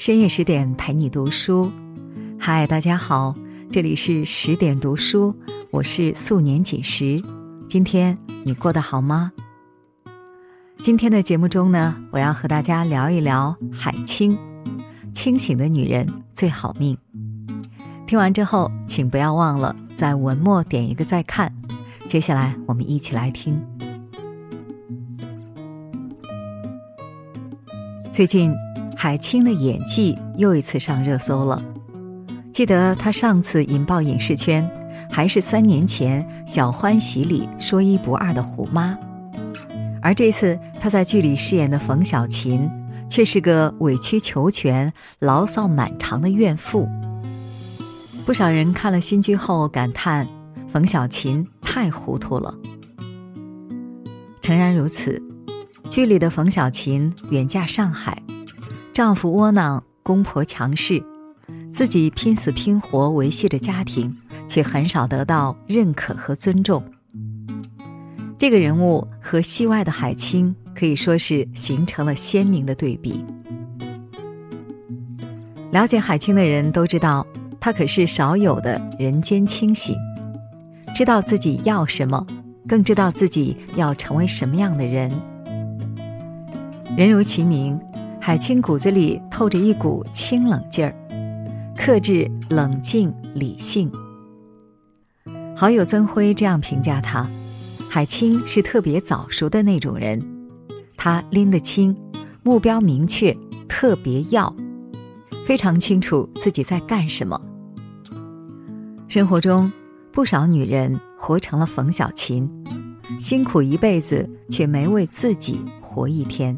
深夜十点陪你读书，嗨，大家好，这里是十点读书，我是素年锦时。今天你过得好吗？今天的节目中呢，我要和大家聊一聊海清。清醒的女人最好命。听完之后，请不要忘了在文末点一个再看。接下来，我们一起来听。最近，海清的演技又一次上热搜了。记得她上次引爆影视圈，还是三年前《小欢喜》里说一不二的虎妈，而这次她在剧里饰演的冯小琴。却是个委曲求全、牢骚满肠的怨妇。不少人看了新剧后感叹：“冯小琴太糊涂了。”诚然如此，剧里的冯小琴远嫁上海，丈夫窝囊，公婆强势，自己拼死拼活维系着家庭，却很少得到认可和尊重。这个人物和戏外的海清。可以说是形成了鲜明的对比。了解海清的人都知道，她可是少有的人间清醒，知道自己要什么，更知道自己要成为什么样的人。人如其名，海清骨子里透着一股清冷劲儿，克制、冷静、理性。好友曾辉这样评价他：海清是特别早熟的那种人。他拎得清，目标明确，特别要，非常清楚自己在干什么。生活中，不少女人活成了冯小琴，辛苦一辈子却没为自己活一天。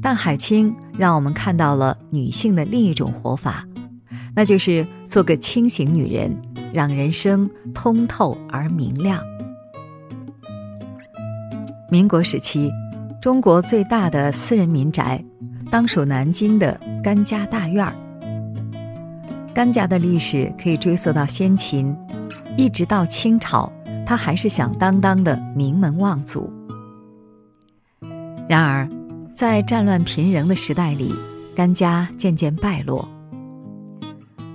但海清让我们看到了女性的另一种活法，那就是做个清醒女人，让人生通透而明亮。民国时期，中国最大的私人民宅，当属南京的甘家大院儿。甘家的历史可以追溯到先秦，一直到清朝，他还是响当当的名门望族。然而，在战乱频仍的时代里，甘家渐渐败落。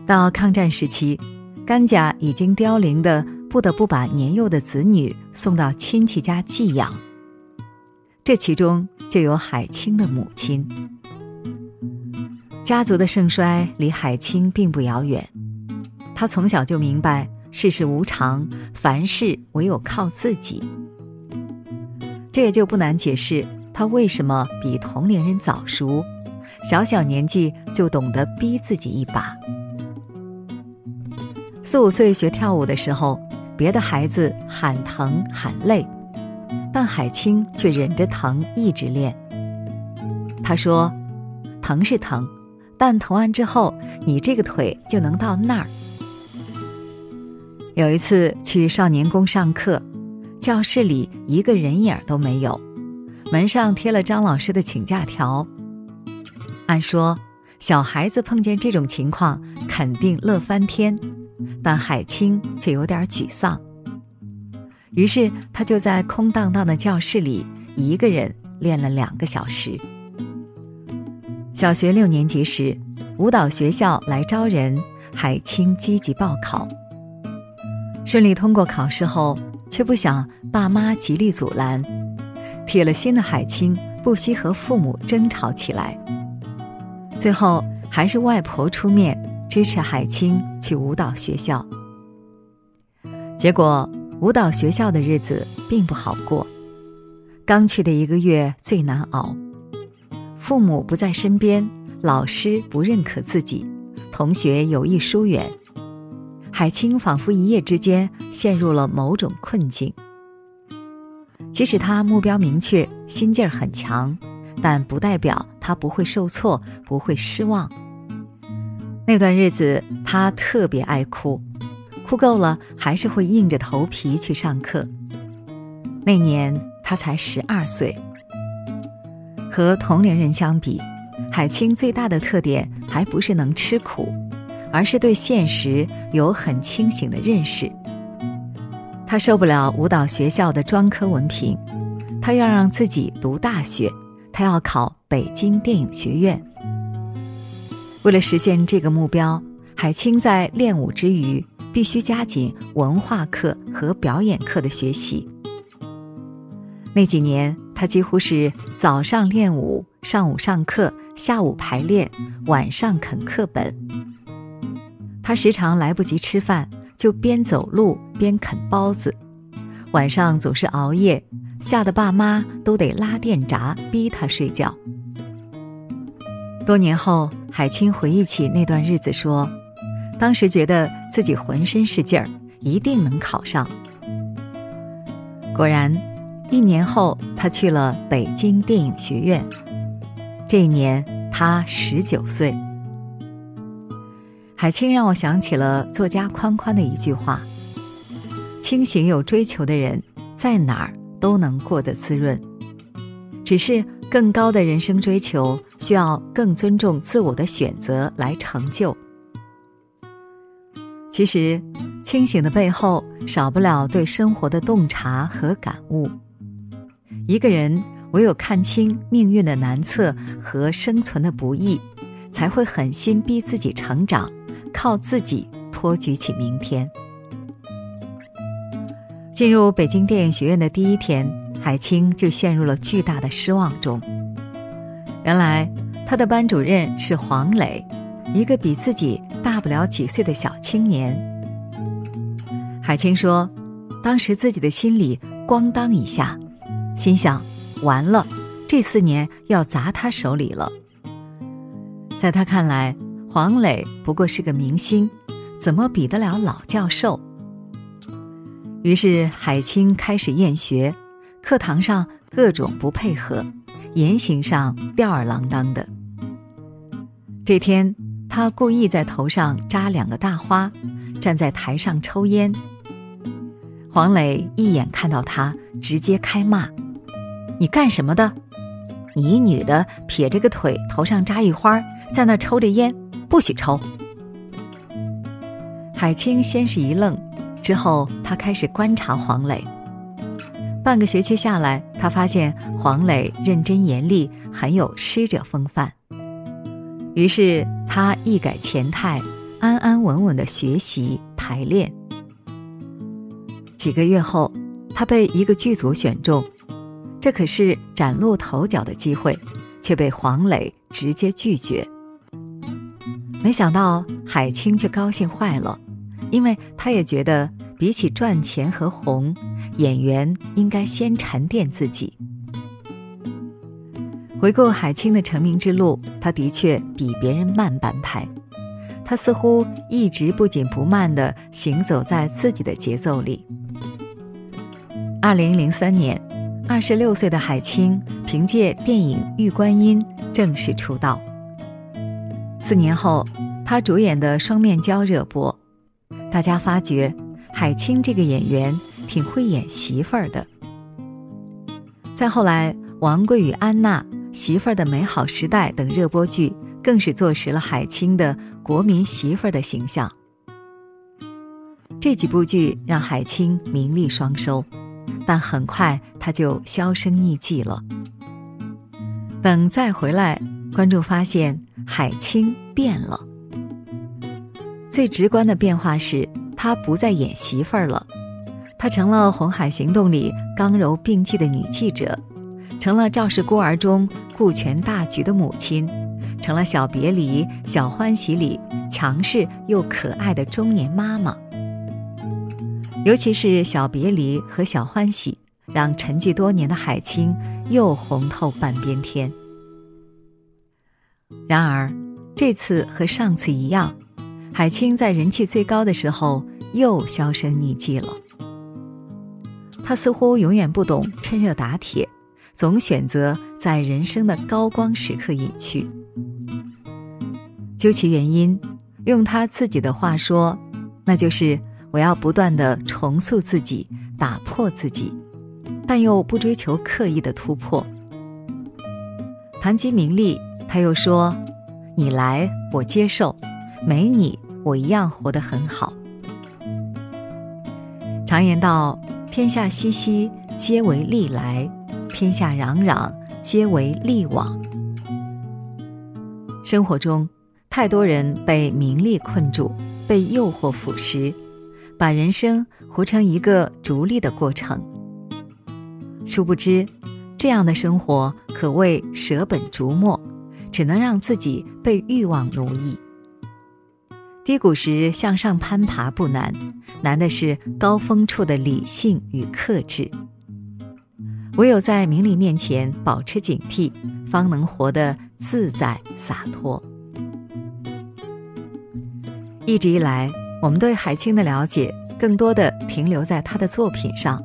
到抗战时期，甘家已经凋零的，不得不把年幼的子女送到亲戚家寄养。这其中就有海清的母亲。家族的盛衰离海清并不遥远，他从小就明白世事无常，凡事唯有靠自己。这也就不难解释他为什么比同龄人早熟，小小年纪就懂得逼自己一把。四五岁学跳舞的时候，别的孩子喊疼喊累。但海清却忍着疼一直练。他说：“疼是疼，但疼完之后，你这个腿就能到那儿。”有一次去少年宫上课，教室里一个人影都没有，门上贴了张老师的请假条。按说小孩子碰见这种情况肯定乐翻天，但海清却有点沮丧。于是他就在空荡荡的教室里一个人练了两个小时。小学六年级时，舞蹈学校来招人，海清积极报考。顺利通过考试后，却不想爸妈极力阻拦，铁了心的海清不惜和父母争吵起来。最后还是外婆出面支持海清去舞蹈学校。结果。舞蹈学校的日子并不好过，刚去的一个月最难熬。父母不在身边，老师不认可自己，同学有意疏远，海清仿佛一夜之间陷入了某种困境。即使他目标明确，心劲儿很强，但不代表他不会受挫，不会失望。那段日子，他特别爱哭。哭够了，还是会硬着头皮去上课。那年他才十二岁，和同龄人相比，海清最大的特点还不是能吃苦，而是对现实有很清醒的认识。他受不了舞蹈学校的专科文凭，他要让自己读大学，他要考北京电影学院。为了实现这个目标，海清在练舞之余，必须加紧文化课和表演课的学习。那几年，他几乎是早上练舞，上午上课，下午排练，晚上啃课本。他时常来不及吃饭，就边走路边啃包子，晚上总是熬夜，吓得爸妈都得拉电闸逼他睡觉。多年后，海清回忆起那段日子，说：“当时觉得自己浑身是劲儿，一定能考上。”果然，一年后，他去了北京电影学院。这一年，他十九岁。海清让我想起了作家宽宽的一句话：“清醒有追求的人，在哪儿都能过得滋润。”只是。更高的人生追求需要更尊重自我的选择来成就。其实，清醒的背后少不了对生活的洞察和感悟。一个人唯有看清命运的难测和生存的不易，才会狠心逼自己成长，靠自己托举起明天。进入北京电影学院的第一天。海清就陷入了巨大的失望中。原来，他的班主任是黄磊，一个比自己大不了几岁的小青年。海清说：“当时自己的心里咣当一下，心想：完了，这四年要砸他手里了。”在他看来，黄磊不过是个明星，怎么比得了老教授？于是，海清开始厌学。课堂上各种不配合，言行上吊儿郎当的。这天，他故意在头上扎两个大花，站在台上抽烟。黄磊一眼看到他，直接开骂：“你干什么的？你一女的撇着个腿，头上扎一花，在那抽着烟，不许抽！”海清先是一愣，之后他开始观察黄磊。半个学期下来，他发现黄磊认真严厉，很有师者风范。于是他一改前态，安安稳稳的学习排练。几个月后，他被一个剧组选中，这可是崭露头角的机会，却被黄磊直接拒绝。没想到海清却高兴坏了，因为他也觉得。比起赚钱和红，演员应该先沉淀自己。回顾海清的成名之路，他的确比别人慢半拍。他似乎一直不紧不慢地行走在自己的节奏里。二零零三年，二十六岁的海清凭借电影《玉观音》正式出道。四年后，他主演的《双面胶》热播，大家发觉。海清这个演员挺会演媳妇儿的。再后来，《王贵与安娜》《媳妇儿的美好时代》等热播剧，更是坐实了海清的国民媳妇儿的形象。这几部剧让海清名利双收，但很快他就销声匿迹了。等再回来，观众发现海清变了。最直观的变化是。她不再演媳妇儿了，她成了《红海行动》里刚柔并济的女记者，成了《赵氏孤儿》中顾全大局的母亲，成了《小别离》《小欢喜》里强势又可爱的中年妈妈。尤其是《小别离》和《小欢喜》，让沉寂多年的海清又红透半边天。然而，这次和上次一样，海清在人气最高的时候。又销声匿迹了。他似乎永远不懂趁热打铁，总选择在人生的高光时刻隐去。究其原因，用他自己的话说，那就是我要不断的重塑自己，打破自己，但又不追求刻意的突破。谈及名利，他又说：“你来，我接受；没你，我一样活得很好。”常言道：“天下熙熙，皆为利来；天下攘攘，皆为利往。”生活中，太多人被名利困住，被诱惑腐蚀，把人生活成一个逐利的过程。殊不知，这样的生活可谓舍本逐末，只能让自己被欲望奴役。低谷时向上攀爬不难，难的是高峰处的理性与克制。唯有在名利面前保持警惕，方能活得自在洒脱。一直以来，我们对海清的了解更多的停留在他的作品上。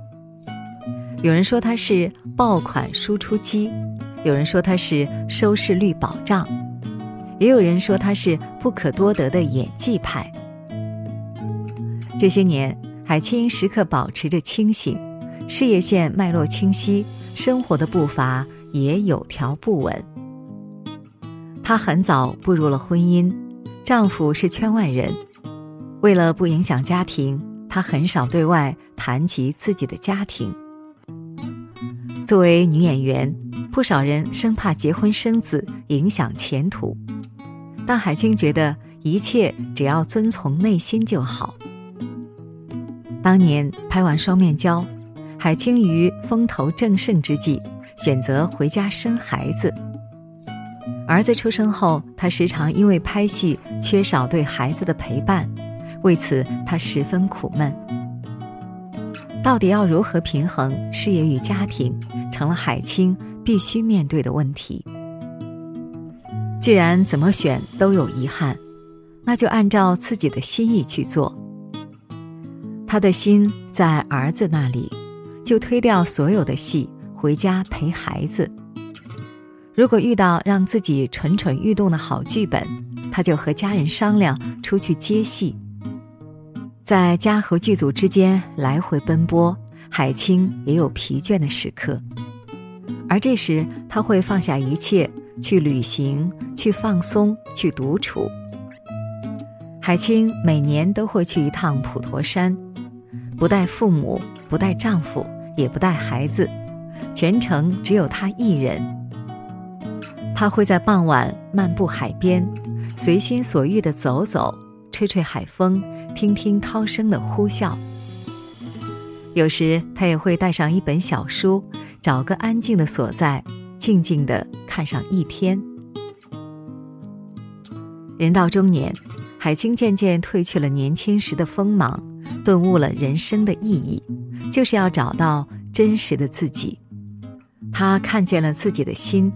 有人说他是爆款输出机，有人说他是收视率保障，也有人说他是不可多得的演技派。这些年，海清时刻保持着清醒，事业线脉络清晰，生活的步伐也有条不紊。她很早步入了婚姻。丈夫是圈外人，为了不影响家庭，她很少对外谈及自己的家庭。作为女演员，不少人生怕结婚生子影响前途，但海清觉得一切只要遵从内心就好。当年拍完《双面胶》，海清于风头正盛之际，选择回家生孩子。儿子出生后，他时常因为拍戏缺少对孩子的陪伴，为此他十分苦闷。到底要如何平衡事业与家庭，成了海清必须面对的问题。既然怎么选都有遗憾，那就按照自己的心意去做。他的心在儿子那里，就推掉所有的戏，回家陪孩子。如果遇到让自己蠢蠢欲动的好剧本，他就和家人商量出去接戏。在家和剧组之间来回奔波，海清也有疲倦的时刻，而这时他会放下一切去旅行、去放松、去独处。海清每年都会去一趟普陀山，不带父母，不带丈夫，也不带孩子，全程只有她一人。他会在傍晚漫步海边，随心所欲地走走，吹吹海风，听听涛声的呼啸。有时他也会带上一本小书，找个安静的所在，静静的看上一天。人到中年，海清渐渐褪去了年轻时的锋芒，顿悟了人生的意义，就是要找到真实的自己。他看见了自己的心。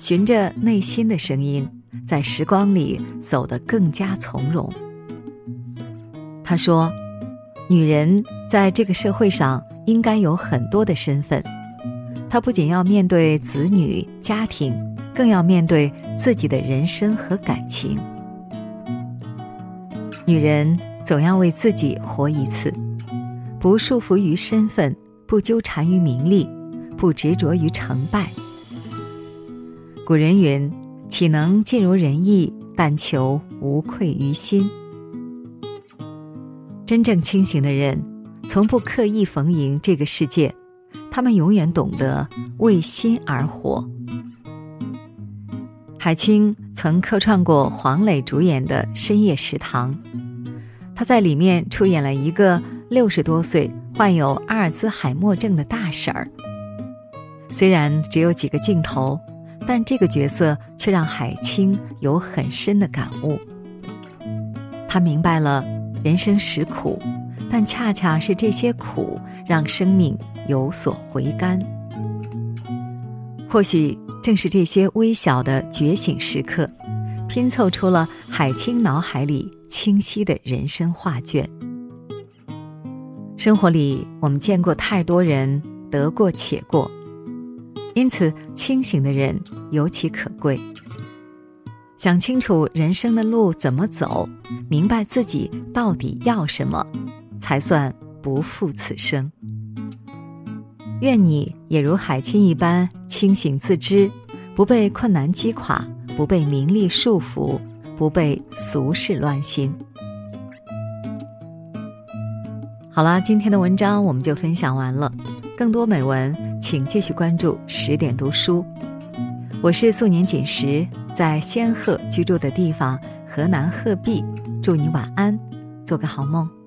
循着内心的声音，在时光里走得更加从容。他说：“女人在这个社会上应该有很多的身份，她不仅要面对子女、家庭，更要面对自己的人生和感情。女人总要为自己活一次，不束缚于身份，不纠缠于名利，不执着于成败。”古人云：“岂能尽如人意？但求无愧于心。”真正清醒的人，从不刻意逢迎这个世界，他们永远懂得为心而活。海清曾客串过黄磊主演的《深夜食堂》，他在里面出演了一个六十多岁、患有阿尔兹海默症的大婶儿。虽然只有几个镜头。但这个角色却让海清有很深的感悟。他明白了人生实苦，但恰恰是这些苦让生命有所回甘。或许正是这些微小的觉醒时刻，拼凑出了海清脑海里清晰的人生画卷。生活里，我们见过太多人得过且过。因此，清醒的人尤其可贵。想清楚人生的路怎么走，明白自己到底要什么，才算不负此生。愿你也如海清一般清醒自知，不被困难击垮，不被名利束缚，不被俗事乱心。好啦，今天的文章我们就分享完了。更多美文。请继续关注十点读书，我是素年锦时，在仙鹤居住的地方河南鹤壁，祝你晚安，做个好梦。